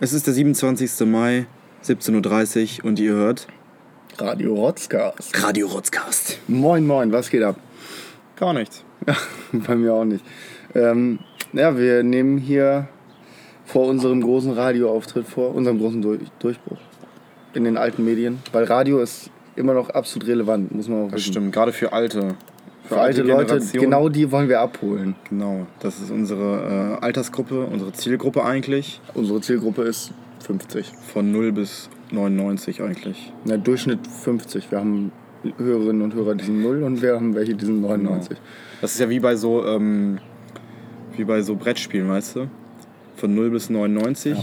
Es ist der 27. Mai, 17.30 Uhr und ihr hört Radio Rotzcast. Radio Rotzcast. Moin, moin, was geht ab? Gar nichts. Bei mir auch nicht. Ähm, ja, wir nehmen hier vor unserem großen Radioauftritt vor, unserem großen Durch Durchbruch in den alten Medien. Weil Radio ist immer noch absolut relevant, muss man auch Das wissen. stimmt, gerade für Alte. Für alte Leute, Generation. genau die wollen wir abholen. Genau, das ist unsere äh, Altersgruppe, unsere Zielgruppe eigentlich. Unsere Zielgruppe ist 50. Von 0 bis 99 eigentlich. Na, Durchschnitt 50. Wir haben Hörerinnen und Hörer, die sind 0 und wir haben welche, die sind 99. Das ist ja wie bei so, ähm, wie bei so Brettspielen, weißt du? Von 0 bis 99.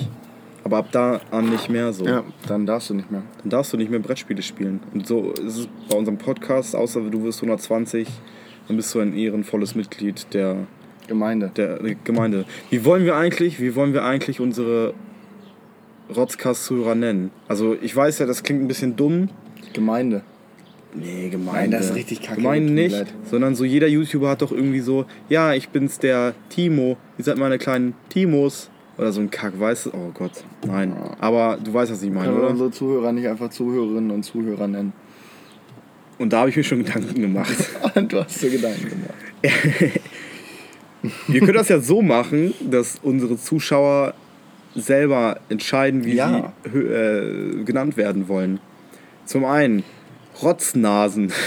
Aber ab da an nicht mehr so. Ja, dann darfst du nicht mehr. Dann darfst du nicht mehr Brettspiele spielen. Und so ist es bei unserem Podcast, außer du wirst 120, dann bist du ein ehrenvolles Mitglied der, Gemeinde. der Gemeinde. Wie wollen wir eigentlich, wie wollen wir eigentlich unsere Rotzcast-Zuhörer nennen? Also ich weiß ja, das klingt ein bisschen dumm. Gemeinde. Nee, Gemeinde. Nein, das ist richtig kacke, Gemeinde nicht, leid. sondern so jeder YouTuber hat doch irgendwie so, ja, ich bin's der Timo. Ihr seid meine kleinen Timos. Oder so ein Kack, weißt du? Oh Gott, nein. Aber du weißt, was ich meine, Können oder? unsere Zuhörer nicht einfach Zuhörerinnen und Zuhörer nennen? Und da habe ich mir schon Gedanken gemacht. du hast dir Gedanken gemacht. Wir können das ja so machen, dass unsere Zuschauer selber entscheiden, wie Ja. sie äh, genannt werden wollen. Zum einen Rotznasen.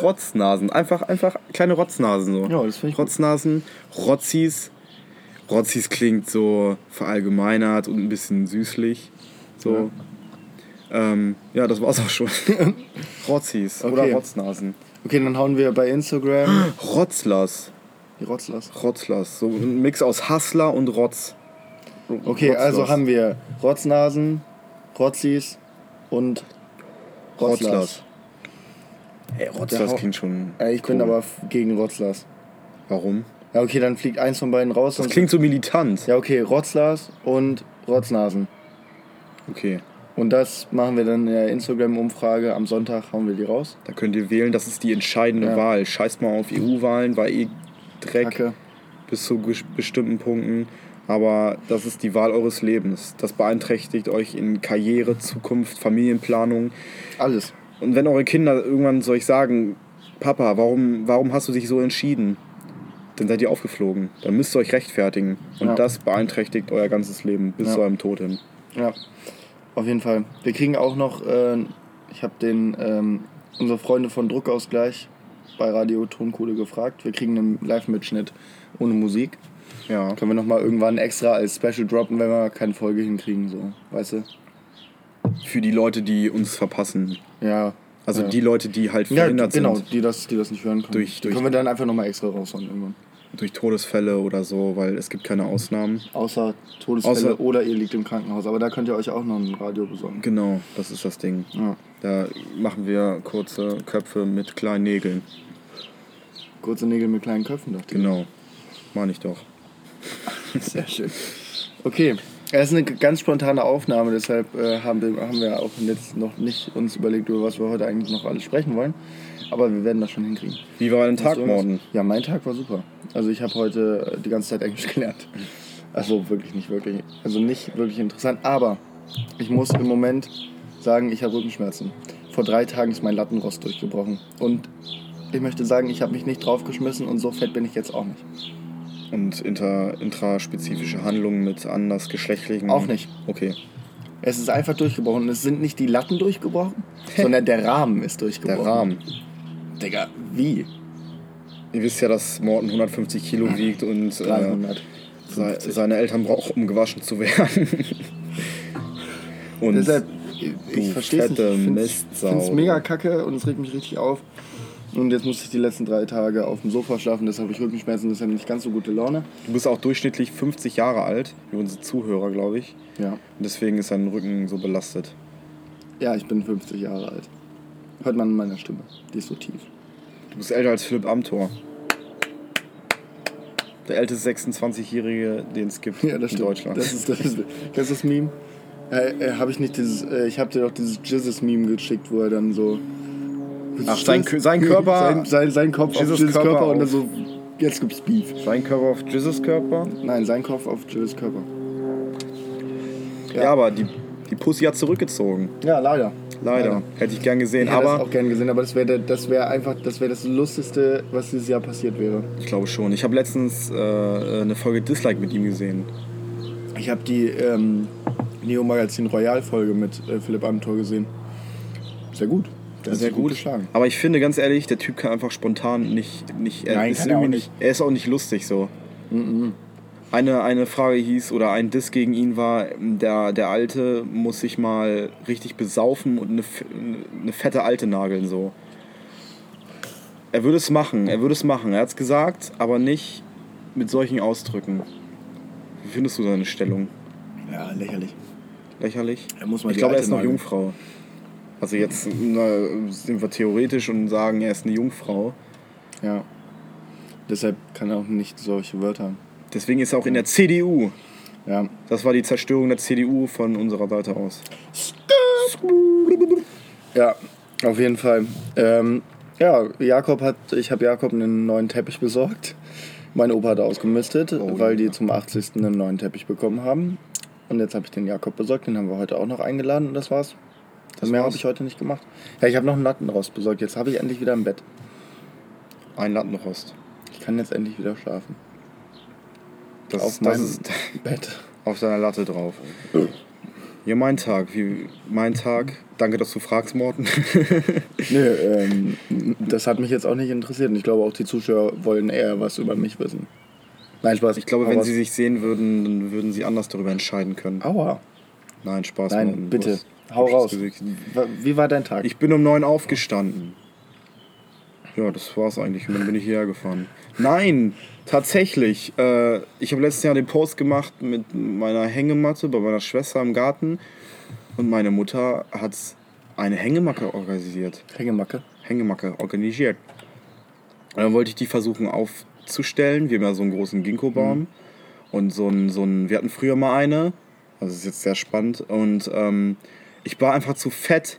Rotznasen. Einfach, einfach kleine Rotznasen so. Ja, das finde ich gut. Rotznasen, Rotzis. Rotzis klingt so verallgemeinert und ein bisschen süßlich. So. Ja, ähm, ja das war's auch schon. Rotzis oder Okay. Rotznasen. Okay, dann hauen wir bei Instagram Rotzlers. die Rotzlers. Rotzlers. So ein Mix aus Hassler und Rotz. Okay, Rotzlers. also haben wir Rotznasen, Rotzis und Rotzlers. Rotzlers. Ey, Rotzlers klingt schon. Äh, ich bin cool. aber f- gegen Rotzlers. Warum? Ja, okay, dann fliegt eins von beiden raus. Das klingt so militant. ja, okay, Rotzlers und Rotznasen. Okay. Und das machen wir dann in der Instagram-Umfrage. Am Sonntag hauen wir die raus. Da könnt ihr wählen, das ist die entscheidende Ja. Wahl. Scheißt mal auf EU-Wahlen, weil eh Dreck Kacke. bis zu bestimmten Punkten. Aber das ist die Wahl eures Lebens. Das beeinträchtigt euch in Karriere, Zukunft, Familienplanung. Alles. Und wenn eure Kinder irgendwann zu euch sagen, Papa, warum, warum hast du dich so entschieden? Dann seid ihr aufgeflogen. Dann müsst ihr euch rechtfertigen. Und Ja. das beeinträchtigt euer ganzes Leben bis Ja. zu eurem Tod hin. Ja, auf jeden Fall. Wir kriegen auch noch, äh, ich habe den, ähm, unsere Freunde von Druckausgleich bei Radio Tonkohle gefragt. Wir kriegen einen Live-Mitschnitt ohne Musik. Ja. Können wir nochmal irgendwann extra als Special droppen, wenn wir keine Folge hinkriegen, so, weißt du? Für die Leute, die uns verpassen. Ja. Also ja. die Leute, die halt ja, verhindert genau, sind die das, die das nicht hören können. Durch- die durch- können wir dann einfach nochmal extra raushauen irgendwann. durch Todesfälle oder so, weil es gibt keine Ausnahmen. Außer Todesfälle Außer- oder ihr liegt im Krankenhaus. Aber da könnt ihr euch auch noch ein Radio besorgen. Genau, das ist das Ding. Ja. Da machen wir kurze Köpfe mit kleinen Nägeln. Kurze Nägel mit kleinen Köpfen, dachte ich. Genau. Meine ich doch. Sehr schön. Okay, es ist eine ganz spontane Aufnahme, deshalb äh, haben, wir, haben wir auch jetzt noch nicht uns überlegt, über was wir heute eigentlich noch alles sprechen wollen. Aber wir werden das schon hinkriegen. Wie war dein Tag morgen? Ja, mein Tag war super. Also ich habe heute äh, die ganze Zeit Englisch gelernt. Also wirklich nicht wirklich. Also nicht wirklich interessant. Aber ich muss im Moment sagen, ich habe Rückenschmerzen. Vor drei Tagen ist mein Lattenrost durchgebrochen. Und ich möchte sagen, ich habe mich nicht draufgeschmissen und so fett bin ich jetzt auch nicht. Und inter, intraspezifische Handlungen mit andersgeschlechtlichen? Auch nicht. Okay. Es ist einfach durchgebrochen. Es sind nicht die Latten durchgebrochen, sondern der Rahmen ist Der durchgebrochen. Rahmen. Digga, wie? Ihr wisst ja, dass Morten 150 Kilo wiegt und äh, 300. se seine Eltern brauchen, um gewaschen zu werden. und Deshalb, ich du verstehe es nicht. Ich finde es mega kacke und es regt mich richtig auf. Und jetzt musste ich die letzten drei Tage auf dem Sofa schlafen, deshalb habe ich Rückenschmerzen, deshalb nicht ganz so gute Laune. du bist auch durchschnittlich 50 Jahre alt, wie unsere Zuhörer, glaube ich. Ja. Und deswegen ist dein Rücken so belastet. Ja, ich bin 50 Jahre alt. Hört man in meiner Stimme. Die ist so tief. Du bist älter als Philipp Amthor. Der älteste 26-Jährige, den es gibt Ja, das in stimmt. Deutschland. Das ist das, ist, das, ist das Meme. Äh, äh, habe ich nicht dieses, äh, ich habe dir doch dieses Jizzes-Meme geschickt, wo er dann so. Ach, sein sein Körper- Sein, sein, sein Kopf Jesus auf Jizzes Körper Körper, und dann so, jetzt gibt's Beef. Sein Körper auf Jesus Körper. Nein, sein Kopf auf Jizzes Körper. Ja, aber die, die Pussy hat zurückgezogen. Ja, leider. Leider. Hätte ich gern gesehen. Ich hätte aber das auch gern gesehen, aber das wäre das wär einfach das, wär das Lustigste, was dieses Jahr passiert wäre. ich glaube schon. Ich habe letztens äh, eine Folge Dislike mit ihm gesehen. Ich habe die ähm, Neo Magazin Royal Folge mit äh, Philipp Amthor gesehen. Sehr gut. Der hat Sehr gut. geschlagen. Aber ich finde ganz ehrlich, der Typ kann einfach spontan nicht. nicht er, Nein, ist kann er auch irgendwie nicht. Er ist auch nicht lustig so. Eine, eine Frage hieß, oder ein Diss gegen ihn war, der, der Alte muss sich mal richtig besaufen und eine, eine fette Alte nageln so. Er würde es machen, er würde es machen. Er hat es gesagt, aber nicht mit solchen Ausdrücken. Wie findest du seine Stellung? Ja, lächerlich. Lächerlich? Er ich glaube, er ist noch. Jungfrau. Also jetzt na, sind wir theoretisch und sagen, er ist eine Jungfrau. Ja. Deshalb kann er auch nicht solche Wörter. Deswegen ist er auch in der CDU. Ja. Das war die Zerstörung der CDU von unserer Seite aus. Ja, auf jeden Fall. Ähm, ja, Jakob hat, ich habe Jakob einen neuen Teppich besorgt. Mein Opa hat ausgemistet, Oh, weil die ja. zum 80. einen neuen Teppich bekommen haben. Und jetzt habe ich den Jakob besorgt, den haben wir heute auch noch eingeladen und das war's. Das Mehr habe ich heute nicht gemacht. Ja, ich habe noch einen Lattenrost besorgt. Jetzt habe ich endlich wieder ein Bett. Ein Lattenrost. Ich kann jetzt endlich wieder schlafen. Das, Auf ist, das ist Bett. auf seiner Latte drauf. Ja, mein Tag. Wie, mein Tag. Danke, dass du fragst, Morten. Nö, ähm, das hat mich jetzt auch nicht interessiert. Und ich glaube auch die Zuschauer wollen eher was über mich wissen. Nein, Spaß. Ich glaube, wenn sie sich sehen würden, dann würden sie anders darüber entscheiden können. Aua. Nein, Spaß. Nein, Morten. bitte. Hau raus. Wie war dein Tag? Ich bin um neun aufgestanden. Ja, das war's eigentlich. Und dann bin ich hierher gefahren. Nein, tatsächlich. Äh, ich habe letztes Jahr den Post gemacht mit meiner Hängematte bei meiner Schwester im Garten. Und meine Mutter hat eine Hängematte organisiert. Hängemacke. Hängematte organisiert. Und dann wollte ich die versuchen aufzustellen. Wir haben ja so einen großen Ginkgo-Baum. Und so ein, so ein, wir hatten früher mal eine. Also das ist jetzt sehr spannend. Und ähm, ich war einfach zu fett,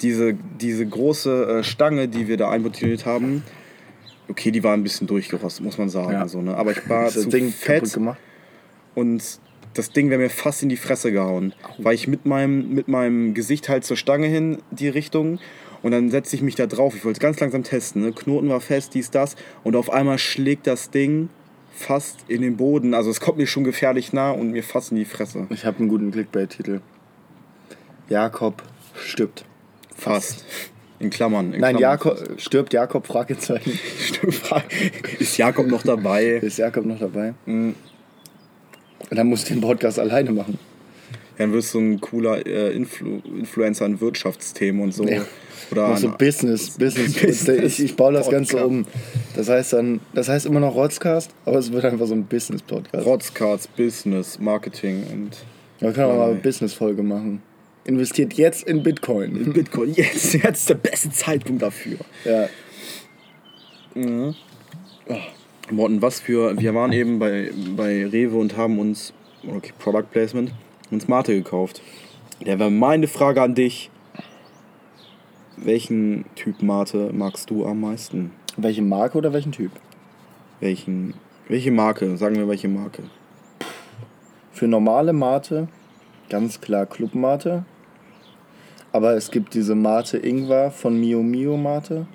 diese, diese große äh, Stange, die wir da einbetoniert haben. Okay, die war ein bisschen durchgerostet, muss man sagen. Ja. So, ne? Aber ich war zu das Ding fett und das Ding wäre mir fast in die Fresse gehauen. Weil ich mit meinem, mit meinem Gesicht halt zur Stange hin, die Richtung. Und dann setze ich mich da drauf. Ich wollte es ganz langsam testen. Ne? Knoten war fest, dies, das. Und auf einmal schlägt das Ding fast in den Boden. Also es kommt mir schon gefährlich nah und mir fast in die Fresse. Ich habe einen guten Clickbait-Titel. Jakob stirbt. Fast. In Klammern. In Nein, Klammern. Jakob stirbt Jakob Fragezeichen. Ist Jakob noch dabei? Ist Jakob noch dabei? Mhm. Und dann muss ich den Podcast alleine machen. Dann wirst du ein cooler äh, Influ Influencer in Wirtschaftsthemen und so. Ja. Oder Mach so an- Business, Business. Business ich, ich baue das Ganze Podcast. um. Das heißt dann, das heißt immer noch Rotzcast, aber es wird einfach so ein Business-Podcast. Rotzcards, Business, Marketing und Wir können auch mal eine. Business-Folge machen. Investiert jetzt in Bitcoin. Bitcoin. Jetzt, jetzt ist der beste Zeitpunkt dafür. Ja. Morten, was für. Wir waren eben bei, bei Rewe und haben uns. Okay, Product Placement. Uns Mate gekauft. Der wäre meine Frage an dich. Welchen Typ Mate magst du am meisten? Welche Marke oder welchen Typ? Welchen. Welche Marke? Sagen wir welche Marke. Für normale Mate ganz klar Club Mate. Aber es gibt diese Mate Ingwer von Mio Mio Mate.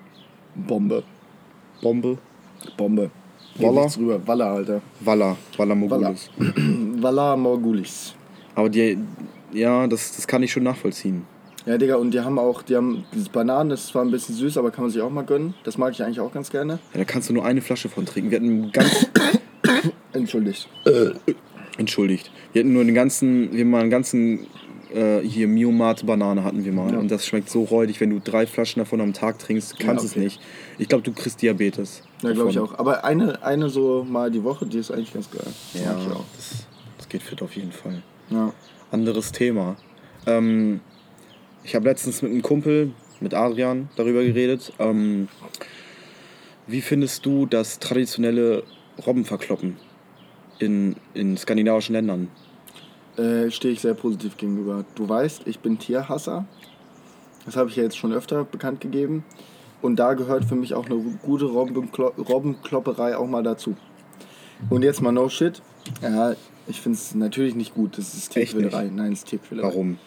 Bombe. Bombe? Bombe. Walla? Walla? Drüber. Walla, Alter. Walla. Walla Mogulis. Walla Morgulis. Aber die. Ja, das, das kann ich schon nachvollziehen. Ja, Digga, und die haben auch, die haben dieses Bananen, das ist zwar ein bisschen süß, aber kann man sich auch mal gönnen. Das mag ich eigentlich auch ganz gerne. Ja, da kannst du nur eine Flasche von trinken. Wir hatten ganz. Entschuldigt. Entschuldigt. Wir hatten nur den ganzen, wir haben mal einen ganzen, äh, hier Miomate Banane hatten wir mal. Ja. Und das schmeckt so räudig, wenn du drei Flaschen davon am Tag trinkst, kannst Ja, okay. es nicht. Ich glaube, du kriegst Diabetes. Ja, glaube ich auch. Aber eine, eine so mal die Woche, die ist eigentlich ganz geil. Das Ja, das, das geht fit auf jeden Fall. Ja. Anderes Thema. Ähm, ich habe letztens mit einem Kumpel, mit Adrian, darüber geredet. Ähm, wie findest du das traditionelle Robbenverkloppen in, in skandinavischen Ländern? Äh, Stehe ich sehr positiv gegenüber. Du weißt, ich bin Tierhasser. Das habe ich ja jetzt schon öfter bekannt gegeben. Und da gehört für mich auch eine gute Robbenklo Robbenklopperei auch mal dazu. Und jetzt mal no shit. Ja, Ich finde es natürlich nicht gut. Das ist? Tierquälerei. Nein, es ist Tierquälerei. Warum?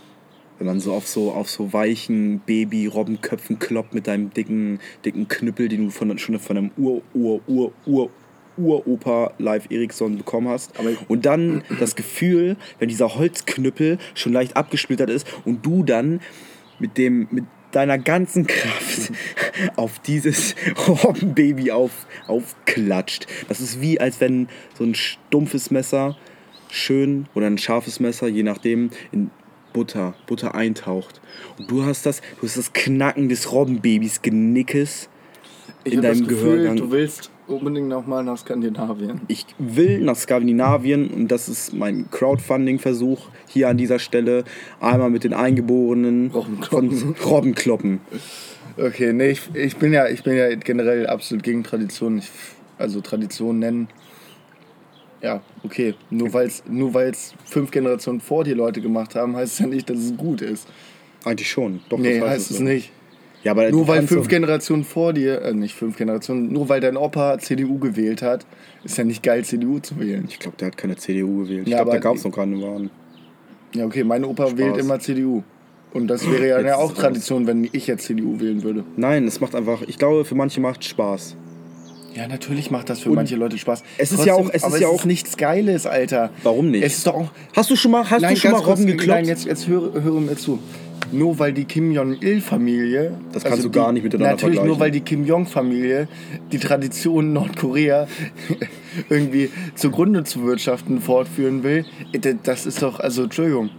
Wenn man so auf so, auf so weichen Baby-Robbenköpfen kloppt mit deinem dicken, dicken Knüppel, den du von, schon von einem Ur, Ur, Ur, Ur, Uropa Live Eriksson bekommen hast. Und dann das Gefühl, wenn dieser Holzknüppel schon leicht abgesplittert ist und du dann mit dem, mit deiner ganzen Kraft auf dieses Robbenbaby auf, aufklatscht. Das ist wie, als wenn so ein stumpfes Messer schön oder ein scharfes Messer, je nachdem, in Butter, Butter eintaucht. Und du hast das, du hast das Knacken des Robbenbabys Genickes Ich in hab das deinem Gefühl, Gehörgang. du willst unbedingt nochmal nach Skandinavien. Ich will nach Skandinavien und das ist mein Crowdfunding-Versuch hier an dieser Stelle. Einmal mit den Eingeborenen Robbenkloppen. von Robbenkloppen. Okay, nee, ich, ich, bin ja, ich bin ja generell absolut gegen Traditionen. Ich, also Tradition nennen. Ja, okay. Nur weil es nur weil's fünf Generationen vor dir Leute gemacht haben, heißt es ja nicht, dass es gut ist. Eigentlich schon. Doch, Nee, das heißt es so. nicht. Ja, aber Nur weil fünf Generationen vor dir, äh, nicht fünf Generationen, nur weil dein Opa CDU gewählt hat, ist ja nicht geil, CDU zu wählen. Ich glaube, der hat keine CDU gewählt. Ich Ja, glaube, da gab es noch keine Wahlen. Ja, okay, mein Opa wählt immer CDU. Und das wäre ja, ja auch es Tradition, wenn ich jetzt CDU wählen würde. Nein, es macht einfach, ich glaube, für manche macht Spaß. Ja, natürlich macht das für Und manche Leute Spaß. es ist ja auch- es ist ja es auch- ist nichts Geiles, Alter. Warum nicht? Es ist doch auch. Hast du schon mal, hast du schon mal Robben gekloppt? Nein, jetzt, jetzt höre, höre mir zu. Nur weil die Kim Jong-il-Familie. Das kannst du gar nicht miteinander Natürlich vergleichen. nur weil die Kim Jong-Familie die Tradition Nordkorea irgendwie zugrunde zu wirtschaften fortführen will. Das ist doch, also, Entschuldigung.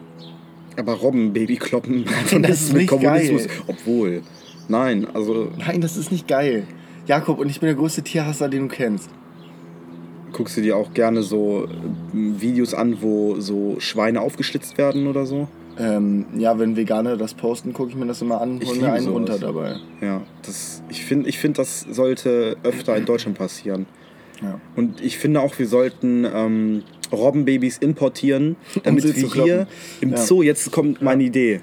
aber Robbenbaby kloppen hat das ist mit nicht Kommunismus. geil. Obwohl. Nein, also Nein, das ist nicht geil. Jakob, und ich bin der größte Tierhasser, den du kennst. guckst du dir auch gerne so äh, Videos an, wo so Schweine aufgeschlitzt werden oder so? Ähm, ja, wenn Veganer das posten, gucke ich mir das immer an Ich hol mir einen sowas. runter dabei. Ja, das, ich finde, ich find, das sollte öfter in Deutschland passieren. Ja. Und ich finde auch, wir sollten ähm, Robbenbabys importieren, damit sie wir hier im Ja. Zoo, jetzt kommt meine Idee.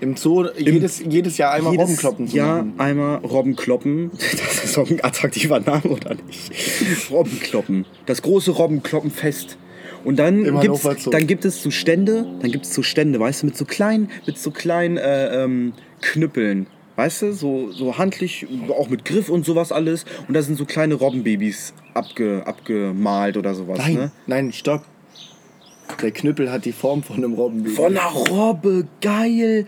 Im Zoo jedes, jedes Jahr einmal Jedes Robbenkloppen zu Jahr machen. einmal Robbenkloppen. Das ist doch ein attraktiver Name, oder nicht? Robbenkloppen. Das große Robbenkloppenfest. Und dann Im gibt's, dann gibt es so Stände, dann gibt es so Stände, weißt du, mit so kleinen, mit so kleinen äh, ähm, Knüppeln. Weißt du, so, so handlich, auch mit Griff und sowas alles. Und da sind so kleine Robbenbabys abge, abgemalt oder sowas. Nein, Ne? nein, stopp. Der Knüppel hat die Form von einem Robbenbaby. Von einer Robbe, geil.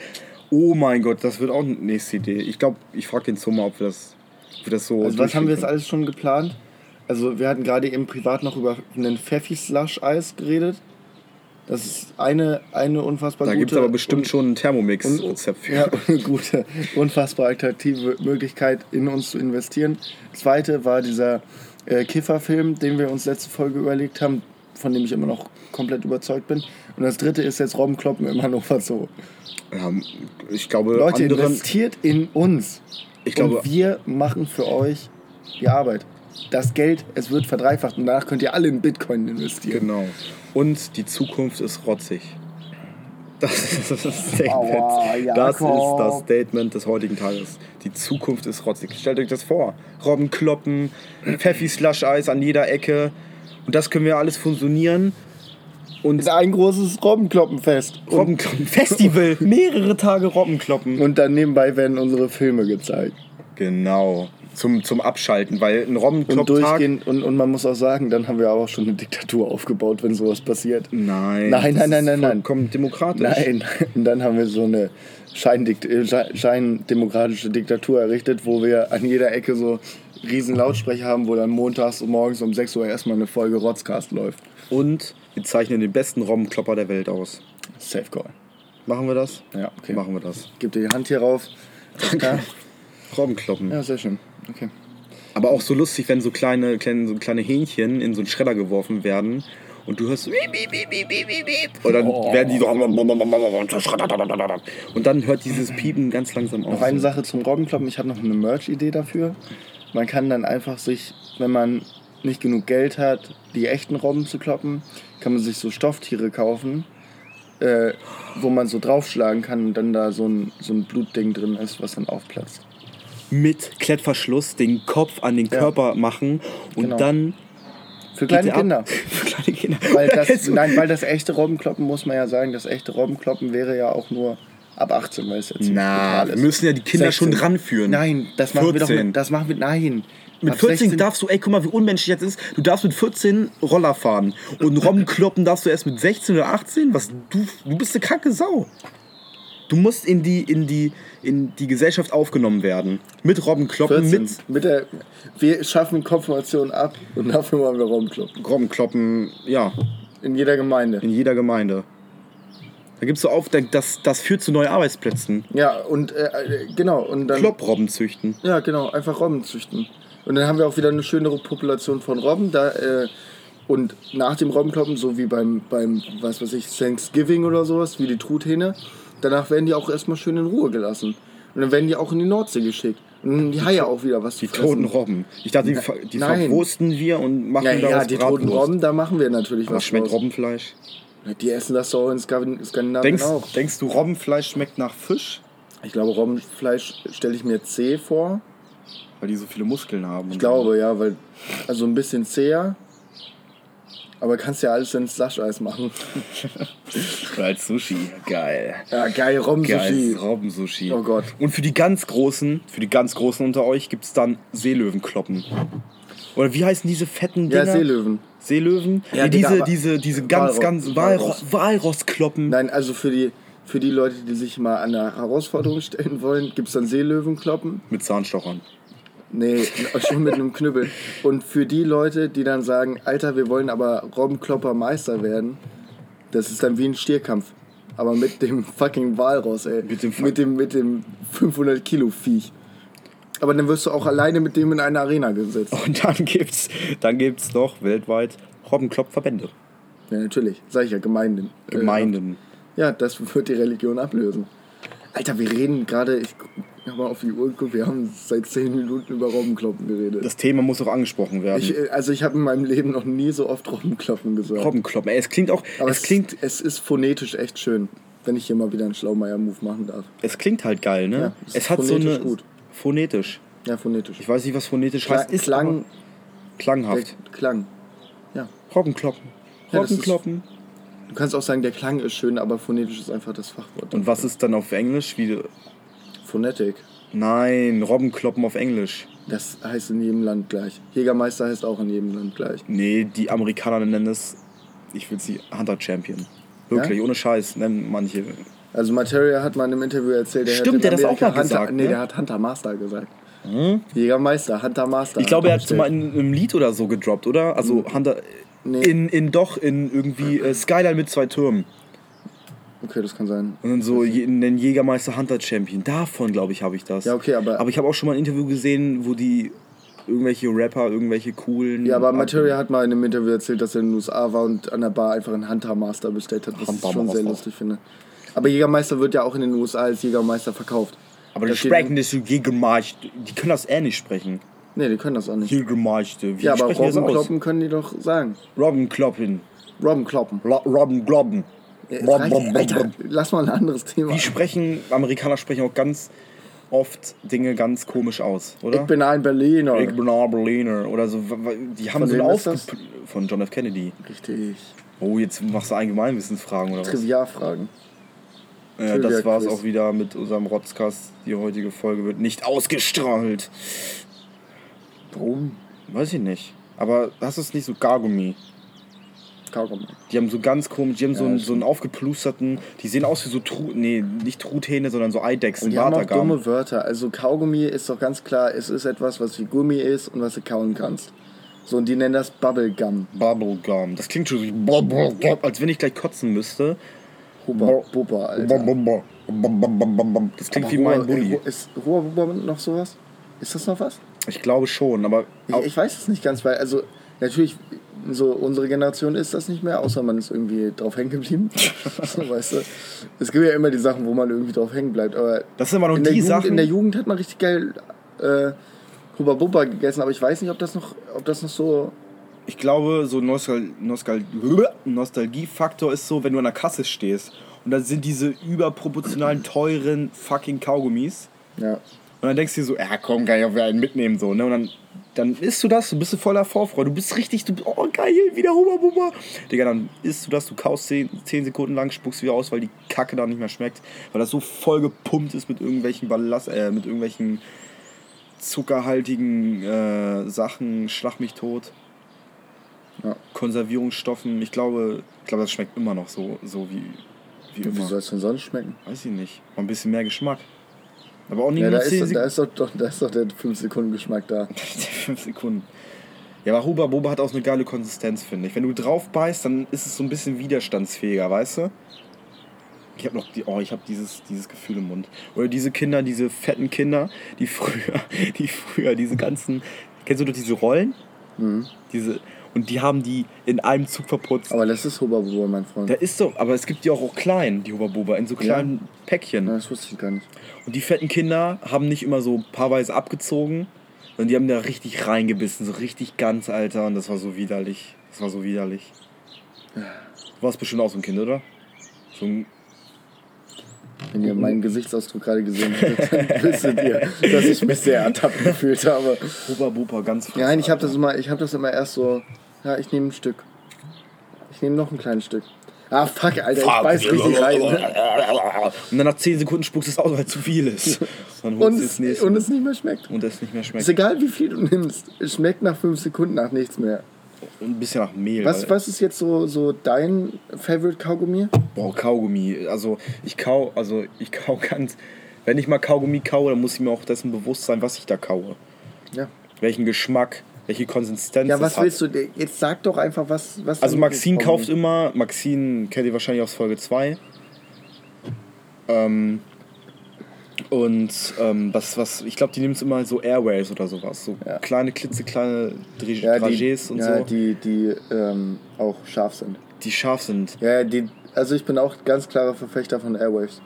Oh mein Gott, das wird auch eine nächste Idee. Ich glaube, ich frage den mal, ob wir das, ob wir das so. Also was haben wir jetzt alles schon geplant? Also wir hatten gerade eben privat noch über einen Pfeffi-Slush-Eis geredet. Das ist eine, eine unfassbar Da gute... gibt es aber bestimmt und- schon ein Thermomix-Rezept für. Ja, eine gute, unfassbar attraktive Möglichkeit, in uns zu investieren. Zweite war dieser äh, Kiffer-Film, den wir uns letzte Folge überlegt haben, von dem ich immer noch komplett überzeugt bin. Und das dritte ist jetzt Robbenkloppen im Hannover Zoo. Ja, ich glaube, Leute, investiert in uns. ich glaube, und wir machen für euch die Arbeit. Das Geld, es wird verdreifacht und danach könnt ihr alle in Bitcoin investieren. genau. Und die Zukunft ist rotzig. Das ist das Statement. Aua, das ist das Statement des heutigen Tages. Die Zukunft ist rotzig. Stellt euch das vor. Robbenkloppen, Pfeffi Slush Eis an jeder Ecke. Und das können wir alles fusionieren. Und Ist ein großes Robbenkloppenfest. Und, Robbenkloppen Festival. Mehrere Tage Robbenkloppen. und dann nebenbei werden unsere Filme gezeigt. Genau. Zum, zum Abschalten, weil ein Und Robbenklopptag. durchgehend, und, und man muss auch sagen, dann haben wir aber auch schon eine Diktatur aufgebaut, wenn sowas passiert. Nein. Nein, nein, nein, nein, nein. Vollkommen demokratisch. Nein, und dann haben wir so eine Scheindikt äh, Sche- scheindemokratische Diktatur errichtet, wo wir an jeder Ecke so riesen Lautsprecher haben, wo dann montags und morgens um 6 Uhr erstmal eine Folge Rotzcast läuft. Und wir zeichnen den besten Robbenklopper der Welt aus. Safe Call. Machen wir das? Ja, okay. Machen wir das. Gib dir die Hand hier rauf. Ja, Robbenkloppen. ja sehr schön. Okay. Aber auch so lustig, wenn so kleine, kleine, so kleine Hähnchen in so einen Schredder geworfen werden und du hörst so wiep, wiep, wiep, wiep, wiep, wiep, wiep. und dann Oh. werden die so und dann hört dieses Piepen ganz langsam auf. Noch eine Sache zum Robbenkloppen. Ich habe noch eine Merch-Idee dafür. Man kann dann einfach sich, wenn man nicht genug Geld hat, die echten Robben zu kloppen, kann man sich so Stofftiere kaufen, äh, wo man so draufschlagen kann und dann da so ein, so ein Blutding drin ist, was dann aufplatzt. Mit Klettverschluss den Kopf an den Ja. Körper machen und Genau. dann Für kleine Kinder. Für kleine Kinder. Weil das, du- nein, weil das echte Robbenkloppen, muss man ja sagen, das echte Robbenkloppen wäre ja auch nur ab 18, weil es jetzt Na, wir müssen ja die Kinder schon ranführen. Nein, das machen wir doch 14. mit, das machen wir, nein. Mit Ab 14 16 darfst du, ey, guck mal, wie unmenschlich jetzt ist. Du darfst mit 14 Roller fahren. Und Robbenkloppen darfst du erst mit 16 oder 18? Was, du, du bist eine kranke Sau. Du musst in die, in die, in die Gesellschaft aufgenommen werden. Mit Robbenkloppen, 14. mit Mit der, wir schaffen Konfirmation ab und dafür machen wir Robbenkloppen. Robbenkloppen, ja, In jeder Gemeinde. in jeder Gemeinde. Da gibst du auf, das, das führt zu neuen Arbeitsplätzen. Ja, und äh, äh, genau. Und dann, Klopprobben züchten. Ja, genau, einfach Robben züchten. Und dann haben wir auch wieder eine schönere Population von Robben. Da, äh, und nach dem Robbenkloppen, so wie beim, beim, was weiß ich, Thanksgiving oder sowas, wie die Truthähne, danach werden die auch erstmal schön in Ruhe gelassen. Und dann werden die auch in die Nordsee geschickt. Und dann haben die Haie auch wieder was Die zu fressen. toten Robben. Ich dachte, die, ver- die Nein. verwursten wir und machen Ja, ja, daraus die toten Bratwurst. Robben, da machen wir natürlich Was was schmeckt draus. Robbenfleisch? Die essen das so in Skandin- Skandinavien Denkst, auch. denkst du, Robbenfleisch schmeckt nach Fisch? Ich glaube, Robbenfleisch stelle ich mir zäh vor. Weil die so viele Muskeln haben. Ich glaube, ja, weil, also ein bisschen zäher. Aber kannst ja alles ins Slush-Eis machen. Als Sushi. Geil. Ja, geil, Robbensushi. Geil, Robbensushi. Oh Gott. Und für die ganz Großen, für die ganz Großen unter euch gibt es dann Seelöwenkloppen. Oder wie heißen diese fetten Ja, Dinger? Seelöwen. Seelöwen? Ja, nee, Digga, diese, aber- diese, diese ganz, ganz. Walross, Walrosskloppen. Nein, also für die, für die Leute, die sich mal an eine Herausforderung stellen wollen, gibt es dann Seelöwenkloppen. Mit Zahnstochern. Nee, schon mit einem Knüppel. Und für die Leute, die dann sagen, Alter, wir wollen aber Robbenklopper Meister werden, das ist dann wie ein Stierkampf. Aber mit dem fucking Walross, ey. Mit dem fuck- mit dem, mit dem 500 Kilo Viech. Aber dann wirst du auch alleine mit dem in eine Arena gesetzt. Und dann gibt's, dann gibt's noch weltweit Robbenkloppverbände. Ja, natürlich. Sag ich ja, Gemeinden. Äh, Gemeinden. Ja, das wird die Religion ablösen. Alter, wir reden gerade, ich mal auf die Uhr geguckt, wir haben seit 10 Minuten über Robbenkloppen geredet. Das Thema muss auch angesprochen werden. Ich, äh, also ich habe in meinem Leben noch nie so oft Robbenkloppen gesagt. Robbenkloppen. Ey, es klingt auch, Aber es klingt, es ist phonetisch echt schön, wenn ich hier mal wieder einen Schlaumeier-Move machen darf. es klingt halt geil, ne? Ja, es es hat so eine gut. phonetisch. Ja, phonetisch. Ich weiß nicht, was phonetisch Kla heißt. Ist Klang, aber der klanghaft. Klang. Ja. Robbenkloppen. Ja, Robbenkloppen. Du kannst auch sagen, der Klang ist schön, aber phonetisch ist einfach das Fachwort. Und was ist dann auf Englisch? Wie, Phonetik. nein, Robbenkloppen auf Englisch. Das heißt in jedem Land gleich. Jägermeister heißt auch in jedem Land gleich. Nee, die Amerikaner nennen es, ich will sie Hunter Champion. Wirklich, ohne Scheiß, nennen manche. Also Materia hat mal in einem Interview erzählt, der Stimmt, hat der hat das auch mal gesagt, Hunter, Nee, ne? der hat Hunter Master gesagt. Jägermeister, Hunter Master. Ich glaube, er hat es mal in einem Lied oder so gedroppt, oder? Also Hunter. Hm. Nee. In, in doch, in irgendwie äh, Skyline mit zwei Türmen. Okay, das kann sein. Und dann so den Jägermeister Hunter Champion. Davon, glaube ich, habe ich das. Ja, okay, aber- Aber ich habe auch schon mal ein Interview gesehen, wo die irgendwelche Rapper, irgendwelche coolen. Ja, aber Materia hat mal in einem Interview erzählt, dass er in den USA war und an der Bar einfach einen Hunter Master bestellt hat, was ich Hunter schon sehr Master. lustig finde. Aber Jägermeister wird ja auch in den USA als Jägermeister verkauft. Aber die sprechen das so Jägermeister. Die können das ähnlich sprechen. Nee, die können das auch nicht. Jägermeister. Wie Ja, aber? Robbenkloppen können die doch sagen. Robbenkloppen. Robbenkloppen. Ro- Robbenkloppen. Ja, Rob- reicht- Rob- Alter, lass mal ein anderes Thema. Die sprechen, Amerikaner sprechen auch ganz oft Dinge ganz komisch aus, oder? Ich bin ein Berliner. Ich bin ein Berliner oder so. Die haben Von so wem ein ist das? Aufge von John F. Kennedy. Richtig. Oh, jetzt machst du Allgemeinwissensfragen oder was? Trivialfragen. Ja, das war's auch wieder mit unserem Rotzcast. Die heutige Folge wird nicht ausgestrahlt. Warum? Weiß ich nicht. Aber hast du es nicht so Gargummi? Kaugummi. Die haben so ganz komisch, die haben so, Ja, einen, das so einen aufgeplusterten, die sehen aus wie so Tru nee, nicht Truthähne, sondern so Eidechsen, Und die haben auch dumme Wörter. Also Kaugummi ist doch ganz klar, es ist etwas, was wie Gummi ist und was du kauen kannst. So, und die nennen das Bubblegum. Bubblegum. Das klingt schon so wie als wenn ich gleich kotzen müsste. Huber, Bubba, Alter. Das klingt Aber wie mein Ruhr- Bulli. äh, Ist Ruhr Bubba noch sowas? Ist das noch was? Ich glaube schon, aber Ich, ich weiß es nicht ganz, weil, also, natürlich, so unsere Generation ist das nicht mehr, außer man ist irgendwie drauf hängen geblieben. so, weißt du? Es gibt ja immer die Sachen, wo man irgendwie drauf hängen bleibt. Aber das sind aber noch in, der die Jugend, Sachen. in der Jugend hat man richtig geil äh, Huba Bubba gegessen, aber ich weiß nicht, ob das noch, ob das noch so. Ich glaube, so Nostal Nostal Nostalgiefaktor ist so, wenn du an der Kasse stehst und da sind diese überproportionalen teuren fucking Kaugummis Ja. und dann denkst du dir so, ja komm, kann ich auch wieder einen mitnehmen so, ne? Und dann dann isst du das, du bist voller Vorfreude, du bist richtig, du, oh geil, wieder Buba. Digga, dann isst du das, du kaust 10, 10 Sekunden lang, spuckst wieder aus, weil die Kacke da nicht mehr schmeckt, weil das so voll gepumpt ist mit irgendwelchen Ballast, äh, mit irgendwelchen zuckerhaltigen äh, Sachen, schlag mich tot. Ja. Konservierungsstoffen, ich glaube, ich glaube, das schmeckt immer noch so, so wie, wie Wie immer. soll es denn sonst schmecken? Weiß ich nicht. Mal ein bisschen mehr Geschmack. Aber auch nicht Ja, nur da 10 ist, doch, da, ist doch, doch, da ist doch der 5-Sekunden-Geschmack da. 5 Sekunden. Ja, aber Huba Boba hat auch eine geile Konsistenz, finde ich. Wenn du drauf beißt, dann ist es so ein bisschen widerstandsfähiger, weißt du? Ich habe noch die, oh, ich habe dieses, dieses Gefühl im Mund. Oder diese Kinder, diese fetten Kinder, die früher, die früher diese ganzen, kennst du doch diese Rollen? Mhm. Diese, und die haben die in einem Zug verputzt. Aber das ist Huba Buba, mein Freund. Da ist doch, aber es gibt die auch, auch klein, die Huba Boba, in so kleinen Päckchen. Ja, das wusste ich gar nicht. Und die fetten Kinder haben nicht immer so paarweise abgezogen, sondern die haben da richtig reingebissen, so richtig ganz, Alter. Und das war so widerlich. Das war so widerlich. Du warst bestimmt auch so ein Kind, oder? So ein, Wenn ihr meinen Gesichtsausdruck gerade gesehen hättet, dann wüsstet ihr, dass ich mich sehr ertappt gefühlt habe. Huba Buba, ganz frisch. Nein, ich habe das, immer- ich hab das immer erst so, ja, ich nehme ein Stück. Ich nehme noch ein kleines Stück. Ah, fuck, Alter, ich beiß richtig rein. Und dann nach 10 Sekunden spuckst du es aus, weil zu viel ist. Dann holst Und, es- nächste. und es nicht mehr schmeckt. und es nicht mehr schmeckt. Ist egal, wie viel du nimmst. Es schmeckt nach fünf Sekunden nach nichts mehr. Und ein bisschen nach Mehl. Was, was ist jetzt so, so dein Favorite Kaugummi? Boah, Kaugummi. Also ich kau, also ich kau ganz. Wenn ich mal Kaugummi kaue, dann muss ich mir auch dessen bewusst sein, was ich da kaue. Ja. Welchen Geschmack, welche Konsistenz Ja, es was hat. willst du? Jetzt sag doch einfach, was. was Also Maxine kauft immer, Maxine kennt ihr wahrscheinlich aus Folge 2. Ähm, und ähm, was, was, ich glaube, die nimmt immer so Airways oder sowas. So Ja. kleine, klitzekleine Dra Ja, Dragés und ja, so, die, die ähm, auch scharf sind. die scharf sind. Ja, die, also ich bin auch ganz klarer Verfechter von Airwaves.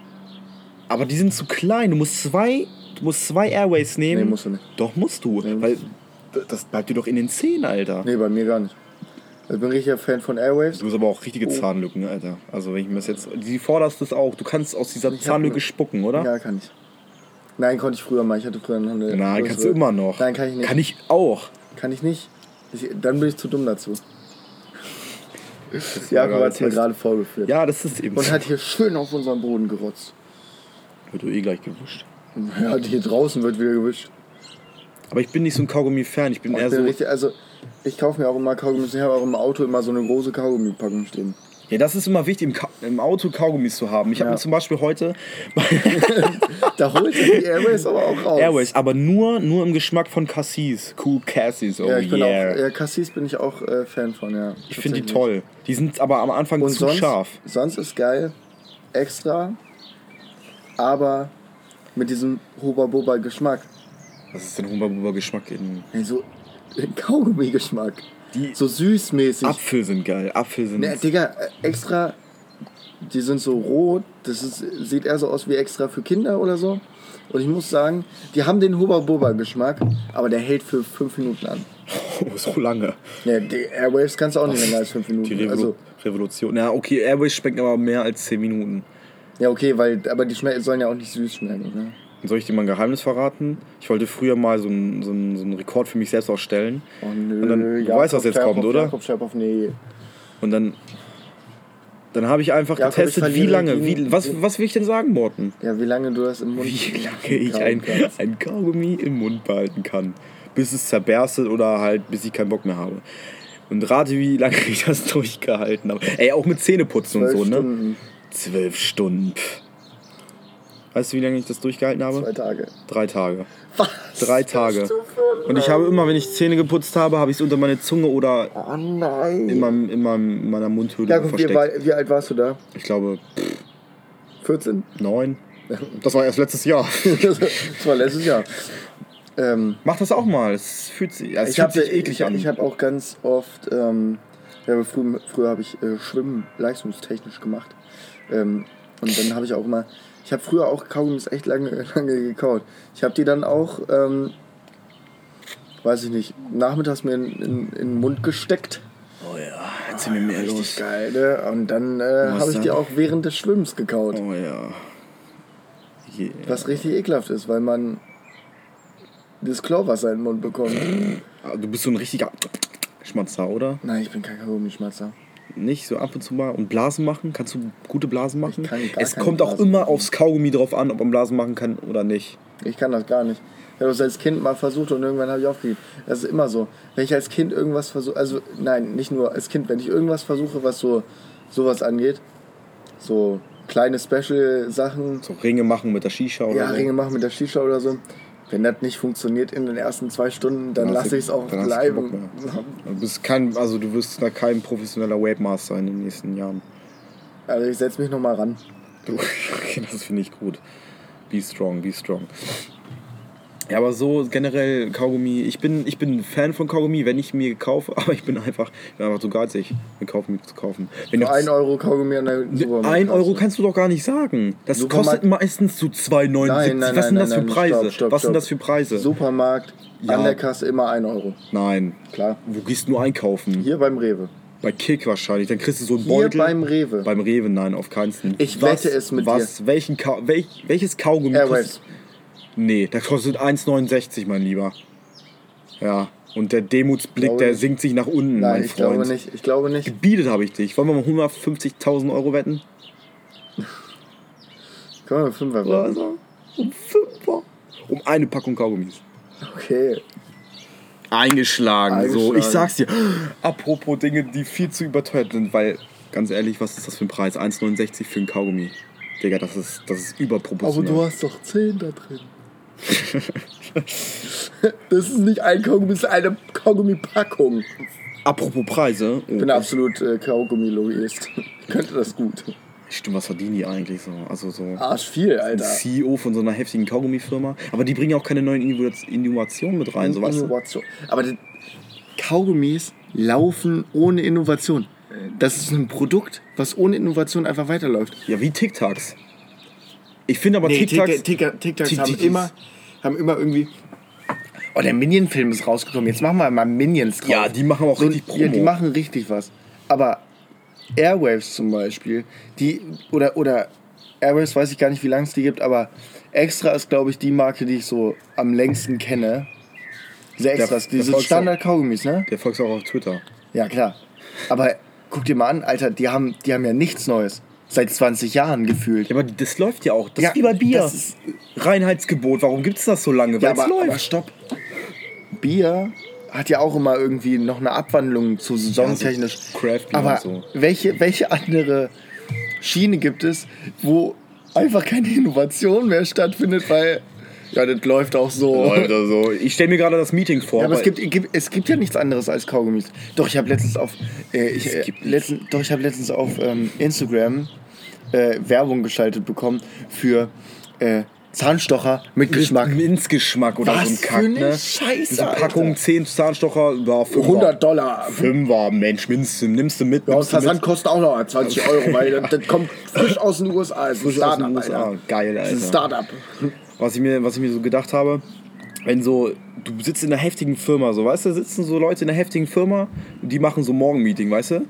Aber die sind zu klein. Du musst zwei, du musst zwei Airways nehmen. Nee, musst du nicht. Doch, musst du. Nee, weil musst das bleibt dir doch in den Zähnen, Alter. Nee, bei mir gar nicht. Also Ich bin richtiger Fan von Airwaves. Du hast aber auch richtige Zahnlücken, Alter. Also wenn ich mir das jetzt... Die forderst das auch. Du kannst aus dieser hab Zahnlücke spucken, oder? Ja, kann ich. Nein, konnte ich früher mal. Ich hatte früher eine. Nein, kannst du immer noch. Nein, kann ich nicht. Kann ich auch. Kann ich nicht. Ich, dann bin ich zu dumm dazu. Jakob hat es mir gerade vorgeführt. Ja, das ist eben Und hat hier schön auf unseren Boden gerotzt. Wird du eh gleich gewischt. Ja, hier draußen wird wieder gewischt. Aber ich bin nicht so ein Kaugummi-Fan. Ich bin Ich eher bin so... richtig, also, ich kaufe mir auch immer Kaugummis. Ich habe auch im Auto immer so eine große Kaugummi-Packung stehen. Ja, das ist immer wichtig, im, Ka im Auto Kaugummis zu haben. Ich habe Ja. mir zum Beispiel heute Da holt ihr die Airways aber auch raus. Airways, aber nur, nur im Geschmack von Cassis. Cool Cassis, oh Ja, ich bin yeah. auch, ja, Cassis bin ich auch äh, Fan von, ja. ich finde die toll. Die sind aber am Anfang Und zu sonst, scharf. sonst ist geil, extra, aber mit diesem Hoba-Boba-Geschmack. Was ist denn Humba-Buba-Geschmack in... So Kaugummi-Geschmack. Die So süßmäßig. Apfel sind geil. Apfel sind... Ne, Digga, äh, extra, die sind so rot, das ist, sieht eher so aus wie extra für Kinder oder so. Und ich muss sagen, die haben den Huba-Boba-Geschmack, aber der hält für fünf Minuten an. Oh, so lange. Ja, die Airwaves kannst du auch nicht länger als fünf Die Minuten. Revolu Also, Revolution. Ja, okay, Airways schmecken aber mehr als 10 Minuten. ja, okay, weil, aber die sollen ja auch nicht süß schmecken. Ne? Soll ich dir mal ein Geheimnis verraten? Ich wollte früher mal so einen so einen- so einen Rekord für mich selbst aufstellen. Oh nö, Und dann- du Jakob weißt, was jetzt Scherhoff, kommt, oder? Jakob Scherhoff, nee. Und dann, dann habe ich einfach Jakob, getestet, ich wie lange. Wie, was, was will ich denn sagen, Morten? Ja, wie lange du das im Mund Wie lange ich ein, kannst. ein Kaugummi im Mund behalten kann. Bis es zerberstet oder halt bis ich keinen Bock mehr habe. Und rate, wie lange ich das durchgehalten habe. Ey, auch mit Zähneputzen und so, ne? Stunden, Zwölf Stunden. Pff. Weißt du, wie lange ich das durchgehalten habe? zwei Tage. Drei Tage. Was? Drei Tage. Und ich habe immer, wenn ich Zähne geputzt habe, habe ich es unter meine Zunge oder Oh nein. in, meinem, in, meinem, in meiner Mundhöhle wie, versteckt. war- wie alt warst du da? Ich glaube, 14? neun. Das war erst letztes Jahr. das war letztes Jahr. Ähm, Mach das auch mal. Es fühlt sich, es ich fühlt habe sich eklig ich, an. ich habe auch ganz oft, ähm, ja, früher, früher habe ich äh, Schwimmen leistungstechnisch gemacht. Ähm, und dann habe ich auch immer, ich habe früher auch Kaugummis echt lange, lange gekaut. Ich habe die dann auch, ähm, weiß ich nicht, nachmittags mir in, in, in den Mund gesteckt. oh ja, erzähl mir mehr Richtig los. geil, ne? Und dann äh, habe ich die auch während des Schwimmens gekaut. Oh ja. Je- Was richtig ekelhaft ist, weil man das Chlorwasser in den Mund bekommt. Ah, Du bist so ein richtiger Schmatzer, oder? Nein, ich bin kein Kaugummi-Schmatzer. Nicht so ab und zu mal. Und Blasen machen? Kannst du gute Blasen machen? kann gar es kommt auch Blasen immer aufs Kaugummi drauf an, ob man Blasen machen kann oder nicht. Ich kann das gar nicht. Ich habe das als Kind mal versucht und irgendwann habe ich aufgegeben. Das ist immer so. Wenn ich als Kind irgendwas versuche, also nein, nicht nur als Kind, wenn ich irgendwas versuche, was so sowas angeht, so kleine Special-Sachen, So Ringe machen mit der Shisha oder ja, so. Ringe machen mit der Shisha oder so, wenn das nicht funktioniert in den ersten zwei Stunden, dann lasse ich es auch dann bleiben. Du bist kein, also du wirst da kein professioneller Wave Master in den nächsten Jahren. Also ich setze mich nochmal ran. Du, das finde ich gut. Be strong, be strong. Ja, aber so generell Kaugummi, ich bin, ich bin Fan von Kaugummi, wenn ich mir kaufe, aber ich bin einfach, ich bin einfach zu geizig, mir Kaugummi zu kaufen. Wenn Für du 1 Euro Kaugummi an der Supermarkt. ein Euro kannst du doch gar nicht sagen. Das Supermarkt- kostet meistens so 2,79. Nein, nein, Was sind das für Preise? stopp, stopp, Was sind das für Preise? Supermarkt, Ja. an der Kasse immer 1 Euro. Nein. Klar. Wo gehst du nur einkaufen? Hier beim Rewe. Bei Kick wahrscheinlich. Dann kriegst du so einen Hier Beutel. beim Rewe. Beim Rewe, nein, auf keinen Fall. Ich wette es mit was, Welchen Kau welch, welches Kaugummi Airwaves. kostet? Nee, das kostet 1,69, mein Lieber. Ja, und der Demutsblick, der nicht. sinkt sich nach unten, Nein, mein ich Freund. glaube nicht. Ich glaube nicht. Gebietet habe ich dich. Wollen wir mal 150.000 Euro wetten? Können wir Fünfer Oder werden? so? Um Fünfer. Um eine Packung Kaugummis. Okay. Eingeschlagen. So, Eingeschlagen. ich sag's dir. Apropos Dinge, die viel zu überteuert sind, weil, ganz ehrlich, was ist das für ein Preis? 1,69 für ein Kaugummi. Digga, das ist, das ist Aber überproportional. du hast doch 10 da drin. das ist nicht ein Kaugummi, das ist eine Kaugummi-Packung. Apropos Preise. Ich bin absolut äh, Kaugummi-Lobbyist. Könnte das gut. Stimmt, was verdienen die eigentlich so? Also so Arsch viel, Alter. CEO von so einer heftigen Kaugummifirma. Aber die bringen ja auch keine neuen Innovationen mit rein, so weißt du? Innovation. Aber die Kaugummis laufen ohne Innovation. Das ist ein Produkt, was ohne Innovation einfach weiterläuft. Ja, wie TikToks. Ich finde aber TikToks. TikToks, TikToks Tik- haben, immer, haben immer irgendwie. Oh, der Minion-Film ist rausgekommen. Jetzt machen wir mal Minions drauf. Ja, die machen auch richtig Promo. Ja, die machen richtig was. Aber Airwaves zum Beispiel, die. Oder, oder Airwaves weiß ich gar nicht, wie lange es die gibt, aber Extra ist, glaube ich, die Marke, die ich so am längsten kenne. Diese Extras, der diese. Standard-Kaugummis, ne? Der folgt auch auf Twitter. Ja, klar. Aber guck dir mal an, Alter, die haben, die haben ja nichts Neues. Seit 20 Jahren gefühlt. Ja, aber das läuft ja auch. Das Ja, ist wie bei Bier. das ist- Reinheitsgebot. Warum gibt es das so lange? Ja, Weil es aber, aber läuft. stopp. Bier hat ja auch immer irgendwie noch eine Abwandlung zu saisontechnisch. Ja, so aber und so. welche, welche andere Schiene gibt es, wo einfach keine Innovation mehr stattfindet, weil ja, das läuft auch so. Leute, so. Ich stelle mir gerade das Meeting vor. Ja, aber es gibt, gibt, es gibt ja nichts anderes als Kaugummis. Doch, ich habe letztens auf, äh, ich, äh, gibt letzten, doch, ich habe letztens auf ähm, Instagram äh, Werbung geschaltet bekommen für äh, Zahnstocher mit Geschmack. Minzgeschmack oder Was so ein für Kack, eine ne? Scheiße, Diese Alter. Packung 10 Zahnstocher, 5 100 Dollar. Fünfer, Mensch, nimmst, du- nimmst du mit. Ja, nimmst mit. Versand kostet auch noch 20 Euro, weil das, das kommt frisch aus den USA. Das ist ein Startup. Alter. Geil, Das ist ein Alter. Startup. was ich mir, was ich mir so gedacht habe, wenn so, du sitzt in einer heftigen Firma, so, weißt du, da sitzen so Leute in einer heftigen Firma und die machen so Morgenmeeting, weißt du?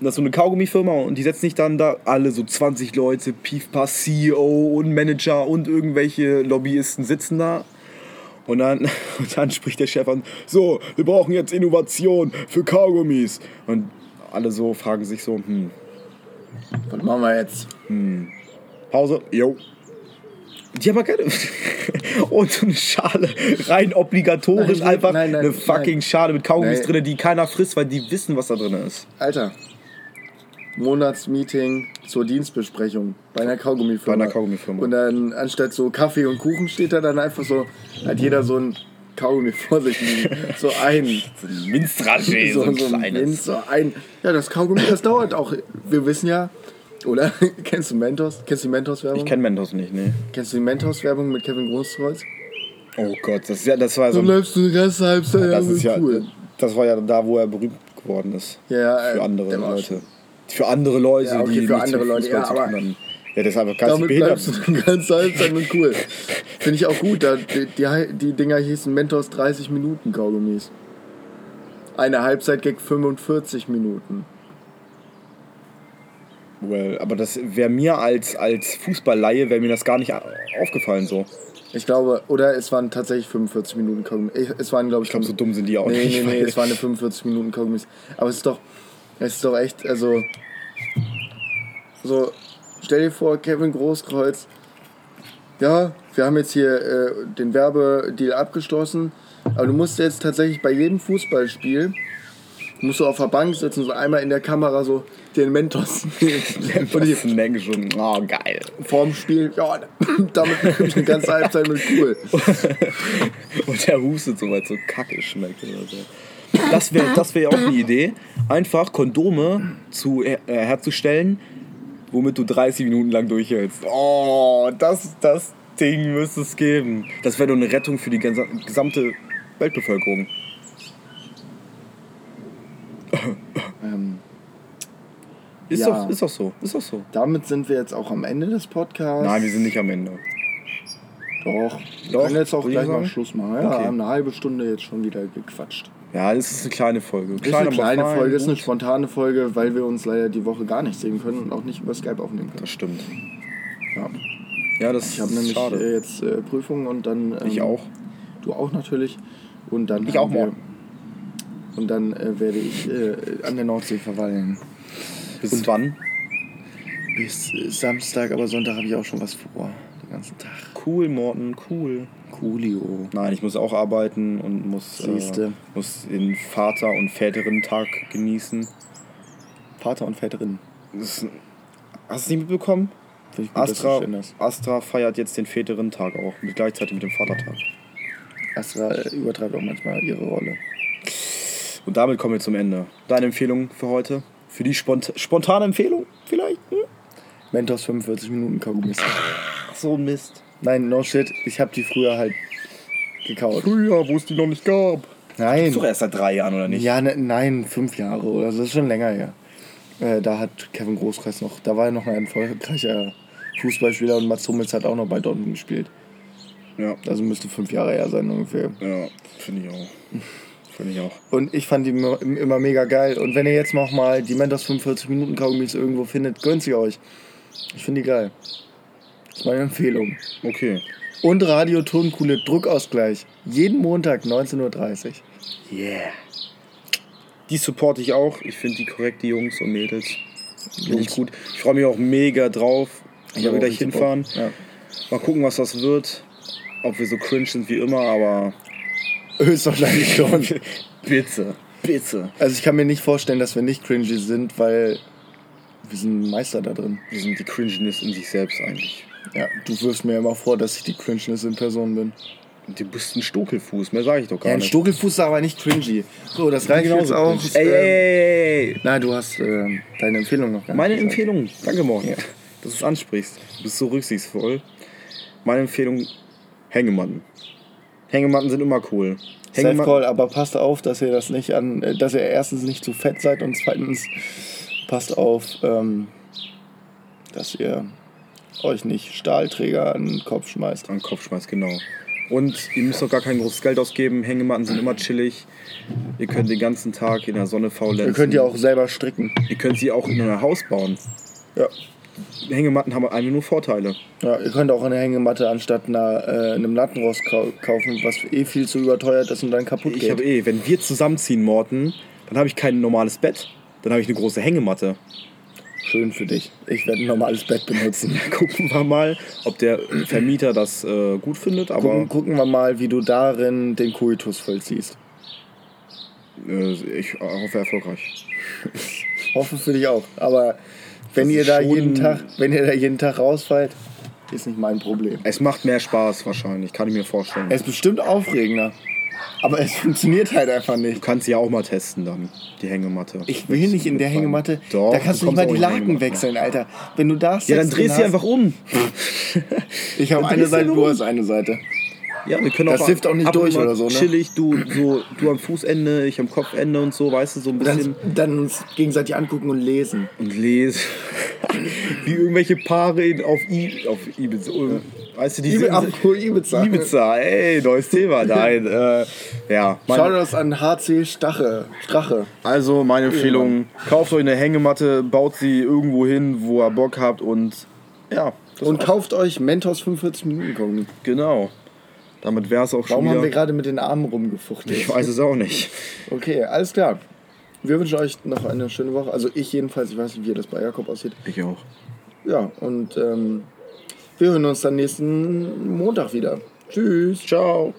Das ist so eine Kaugummifirma und die setzen sich dann da alle so 20 Leute, Piefpa, CEO und Manager und irgendwelche Lobbyisten sitzen da. Und dann, und dann spricht der Chef an, so, wir brauchen jetzt Innovation für Kaugummis. Und alle so fragen sich so, hm, Was machen wir jetzt? Pause, jo. Die haben aber keine. Und so eine Schale, rein obligatorisch Nein, einfach nein, nein, eine fucking. Schale mit Kaugummis drin, die keiner frisst, weil die wissen, was da drin ist. Alter. Monatsmeeting zur Dienstbesprechung bei einer Kaugummifirma. Bei einer Kaugummifirma. Und dann anstatt so Kaffee und Kuchen steht da dann einfach so, hat jeder so ein Kaugummi vor sich liegen. So ein. Minzdraché, so, so ein Minz, so ein. Ja, das Kaugummi, das dauert auch. Wir wissen ja, oder? Kennst du Mentos? Kennst du die Mentos-Werbung? Ich kenne Mentos nicht, ne? Kennst du die Mentos-Werbung mit Kevin Großkreuz? Oh Gott, das, ist ja, das war so. Dann bleibst du den Rest der Halbzeit das, ist ja, cool. das war ja da, wo er berühmt geworden ist. Ja, ja, Für andere Leute. Für andere Leute, Ja, okay, die für andere Leute, ja, zu aber-. Ja, das ist einfach ganz Damit behindert. bleibst du die ganze Halbzeit mit cool. Finde ich auch gut. Da, die, die, die Dinger hießen Mentos 30 Minuten Kaugummis. Eine Halbzeit gag 45 Minuten. well, aber das wäre mir als, als Fußballleihe, wäre mir das gar nicht aufgefallen so. Ich glaube, oder es waren tatsächlich 45 Minuten Kaugummi. Ich- Es waren, glaube ich, Ich glaube, so dumm sind die auch nee, nicht. Nee, nee, weil- es waren eine 45 Minuten Kaugummis. Aber es ist doch, es ist doch echt, also, so, stell dir vor, Kevin Großkreuz, ja, wir haben jetzt hier äh, den Werbedeal abgeschlossen, aber du musst jetzt tatsächlich bei jedem Fußballspiel, musst du auf der Bank sitzen, so einmal in der Kamera so den Mentos nehmen. Und die Snack schon. Oh, geil. vorm Spiel, ja, damit bin ich eine ganze Halbzeit mit cool. Und der hustet so, weil es so kacke schmeckt oder so. Das wäre das wär ja auch eine Idee. Einfach Kondome zu, äh, herzustellen, womit du 30 Minuten lang durchhältst. Oh, das, das Ding müsste es geben. Das wäre doch eine Rettung für die gesa- gesamte Weltbevölkerung. Ähm, Ist, Ja. doch, ist doch so. Ist doch so. damit sind wir jetzt auch am Ende des Podcasts. Nein, wir sind nicht am Ende. Doch. Wir Doch, können jetzt auch gleich mal. Schluss machen. Ja, Okay. haben eine halbe Stunde jetzt schon wieder gequatscht. Ja, das ist eine kleine Folge. Ist eine kleine Folge, ist eine gut. spontane Folge, weil wir uns leider die Woche gar nicht sehen können und auch nicht über Skype aufnehmen können. Das stimmt. Ja. Ja, das Ich habe ist nämlich schade. äh, jetzt äh, Prüfungen und dann. Ähm, ich auch. Du auch natürlich. Und dann Ich auch wir- morgen. Und dann äh, werde ich äh, an der Nordsee verweilen. Bis wann? Bis äh, Samstag, aber Sonntag habe ich auch schon was vor. Ganzen Tag. Cool, Morten, cool. Coolio. Nein, ich muss auch arbeiten und muss, äh, muss den Vater- und Väterinnen-Tag genießen. Vater und Väterin. Das hast du es nicht mitbekommen? Gut, Astra. Astra feiert jetzt den Väterinnen-Tag auch, mit, gleichzeitig mit dem Vatertag. Astra äh, übertreibt auch manchmal ihre Rolle. Und damit kommen wir zum Ende. Deine Empfehlung für heute? Für die spont spontane Empfehlung vielleicht? Hm? Mentos 45 Minuten Kaugummis. So ein Mist. Nein, no shit. Ich habe die früher halt gekauft. Früher, wo es die noch nicht gab. Nein. Ist doch erst seit drei Jahren, oder nicht? Ja, ne, nein, fünf Jahre oder so. Das ist schon länger her. Äh, da hat Kevin Großkreis noch, da war er noch ein erfolgreicher Fußballspieler und Mats Hummels hat auch noch bei Dortmund gespielt. Ja, Also müsste fünf Jahre her sein ungefähr. ja finde ich auch. Finde ich auch. Und ich fand die immer, immer mega geil. Und wenn ihr jetzt noch mal die Mentos 45 Minuten Kaugummis irgendwo findet, gönnt sie euch. Ich finde die geil. Das ist meine Empfehlung. Okay. Und Radio Tonkuhle Druckausgleich. Jeden Montag 19.30 Uhr. Yeah. Die supporte ich auch. Ich finde die korrekt, die Jungs und Mädels. Finde gut. Ich freue mich auch mega drauf. Ich auch gleich hinfahren. Ja. Mal gucken, was das wird. Ob wir so cringe sind wie immer, aber Höchstwahrscheinlich schon. bitte, bitte. Also ich kann mir nicht vorstellen, dass wir nicht cringy sind, weil wir sind Meister da drin. Wir sind die Cringiness in sich selbst eigentlich. Ja, du wirfst mir immer vor, dass ich die Cringeness in Person bin. Du bist ein Stokelfuß, mehr sage ich doch gar Ja, ein nicht. Stokelfuß ist aber nicht cringy. So, das reicht jetzt auch. Ey, ey, ey, ey. Na, du hast äh, deine Empfehlung noch gar nicht Meine gesagt. Empfehlung, danke Morten, dass du es ansprichst. Du bist so rücksichtsvoll. Meine Empfehlung, Hängematten. Hängematten sind immer cool. Safe Call, aber passt auf, dass ihr das nicht an, äh, dass ihr erstens nicht zu fett seid und zweitens passt auf, ähm, dass ihr euch nicht Stahlträger an den Kopf schmeißt. an den Kopf schmeißt, genau. Und ihr müsst auch gar kein großes Geld ausgeben. Hängematten sind immer chillig. Ihr könnt den ganzen Tag in der Sonne faulenzen. Ihr könnt ja auch selber stricken. Ihr könnt sie auch in euer Haus bauen. Ja. Hängematten haben eigentlich nur Vorteile. Ja, ihr könnt auch eine Hängematte anstatt einer, äh, einem Lattenrost kau kaufen, was eh viel zu überteuert ist und dann kaputt Ich geht. habe eh, wenn wir zusammenziehen, Morten, dann habe ich kein normales Bett. Dann habe ich eine große Hängematte. Schön für dich. Ich werde ein normales Bett benutzen. Gucken wir mal, ob der Vermieter das äh, gut findet. Aber Gucken, gucken wir mal, wie du darin den Koitus vollziehst. äh, ich hoffe erfolgreich. Hoffe für dich auch. Aber wenn Das ihr da jeden Tag, wenn ihr da jeden Tag rausfallt, ist nicht mein Problem. Es macht mehr Spaß wahrscheinlich, kann ich mir vorstellen. Es ist bestimmt aufregender. Aber es funktioniert halt einfach Du nicht. kannst sie ja auch mal testen dann, die Hängematte. Ich will nicht in der. Hängematte. Doch, da kannst du du nicht mal die Laken wechseln, Alter. Wenn du da Ja, dann drehst drin sie hast- einfach um. Ich habe eine du Seite, du hast eine Seite. Ja, wir können Das auch hilft auch nicht durch oder so, ne? Chillig, du, so, du am Fußende, ich am Kopfende und so, weißt du, so ein bisschen. Dann, dann uns gegenseitig angucken und lesen. und lese. Wie irgendwelche Paare auf, I, auf Ibiza, Weißt du, die Ibi- apropos Ibiza. Ibiza, ey, neues Thema. Nein, äh, ja. Schau das an HC Stache. Strache. also meine Empfehlung, kauft euch eine Hängematte, baut sie irgendwo hin, wo ihr Bock habt und ja. Und war's. kauft euch Mentos 45 Minuten Kogni. Genau. Damit wäre es auch schon Warum haben wir gerade mit den Armen rumgefuchtelt? Ich weiß es auch nicht. Okay, alles klar. Wir wünschen euch noch eine schöne Woche. Also ich jedenfalls, ich weiß nicht, wie das bei Jakob aussieht. Ich auch. Ja, und ähm, wir hören uns dann nächsten Montag wieder. Tschüss. Ciao.